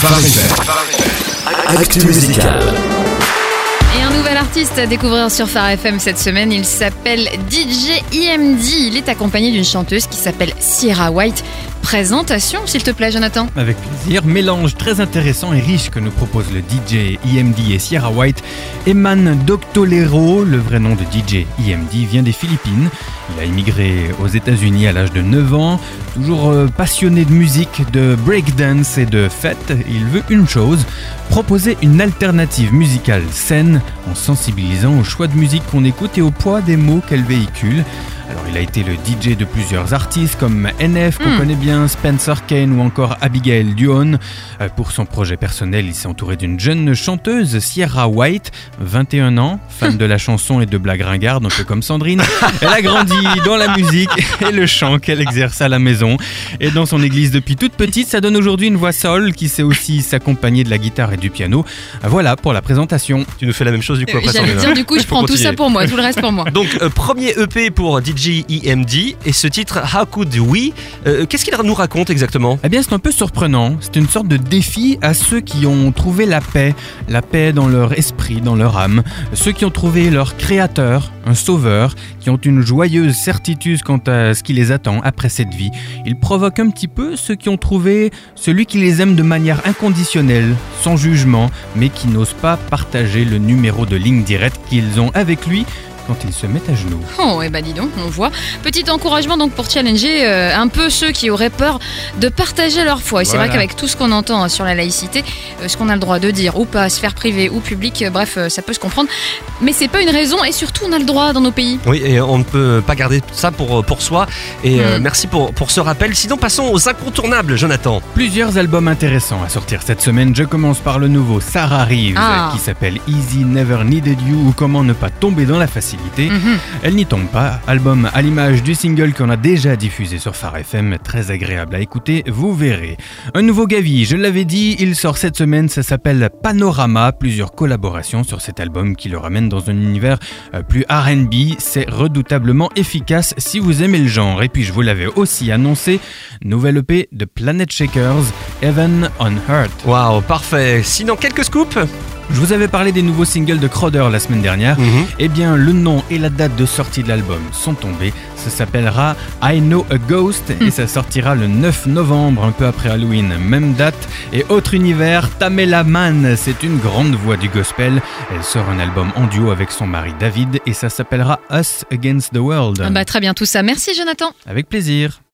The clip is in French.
Phare FM. Actu musicale. Et un nouvel artiste à découvrir sur Phare FM cette semaine, il s'appelle DJ EMD. Il est accompagné d'une chanteuse qui s'appelle Sierra White. Présentation, s'il te plaît, Jonathan. Avec plaisir, mélange très intéressant et riche que nous propose le DJ EMD et Sierra White. Eman Doctolero, le vrai nom de DJ EMD, vient des Philippines. Il a immigré aux États-Unis à l'âge de 9 ans. Toujours euh, passionné de musique, de breakdance et de fête, il veut une chose proposer une alternative musicale saine en sensibilisant au choix de musique qu'on écoute et au poids des mots qu'elle véhicule. Alors il a été le DJ de plusieurs artistes comme NF qu'on Hmm. connaît bien, Spencer Kane ou encore Abigail Duon. Euh, Pour son projet personnel, il s'est entouré d'une jeune chanteuse, Sierra White, 21 ans, fan de la chanson et de blagues ringardes, un peu comme Sandrine. Elle a grandi dans la musique et le chant qu'elle exerce à la maison. Et dans son église depuis toute petite, ça donne aujourd'hui une voix sol qui sait aussi s'accompagner de la guitare et du piano. Voilà pour la présentation. Tu nous fais la même chose du coup après J'allais Sandrine, dire, hein du coup, je prends tout ça pour moi, tout le reste pour moi. Donc, euh, premier EP pour DJ Et ce titre How Could We Euh, Qu'est-ce qu'il nous raconte exactement? Eh bien, c'est un peu surprenant. C'est une sorte de défi à ceux qui ont trouvé la paix, la paix dans leur esprit, dans leur âme, ceux qui ont trouvé leur créateur, un sauveur, qui ont une joyeuse certitude quant à ce qui les attend après cette vie. Il provoque un petit peu ceux qui ont trouvé celui qui les aime de manière inconditionnelle, sans jugement, mais qui n'osent pas partager le numéro de ligne directe qu'ils ont avec lui quand ils se mettent à genoux. Oh, et bah dis donc, on voit. Petit encouragement donc pour challenger euh, un peu ceux qui auraient peur de partager leur foi. Et c'est Voilà. vrai qu'avec tout ce qu'on entend hein, sur la laïcité, euh, ce qu'on a le droit de dire ou pas, sphère privée ou publique, euh, bref, euh, ça peut se comprendre. Mais c'est pas une raison et surtout on a le droit dans nos pays. Oui, et on ne peut pas garder ça pour, pour soi. Et euh, Mm. merci pour, pour ce rappel. Sinon, passons aux incontournables, Jonathan. Plusieurs albums intéressants à sortir cette semaine. Je commence par le nouveau Sarah Reeves Ah. qui s'appelle Easy Never Needed You ou Comment ne pas tomber dans la Mhm. Elle n'y tombe pas. Album à l'image du single qu'on a déjà diffusé sur Phare FM. Très agréable à écouter, vous verrez. Un nouveau Gavi, je l'avais dit, il sort cette semaine. Ça s'appelle Panorama. Plusieurs collaborations sur cet album qui le ramène dans un univers euh, plus RB. C'est redoutablement efficace si vous aimez le genre. Et puis je vous l'avais aussi annoncé, nouvelle EP de Planet Shakers, Heaven on Earth. Waouh, parfait. Sinon, quelques scoops? Je vous avais parlé des nouveaux singles de Crowder la semaine dernière. Mhm. Eh bien, le nom et la date de sortie de l'album sont tombés. Ça s'appellera I Know a Ghost et ça sortira le 9 novembre, un peu après Halloween. Même date et autre univers, Tamela Mann, c'est une grande voix du gospel. Elle sort un album en duo avec son mari David et ça s'appellera Us Against the World. Ah bah, très bien tout ça. Merci Jonathan. Avec plaisir.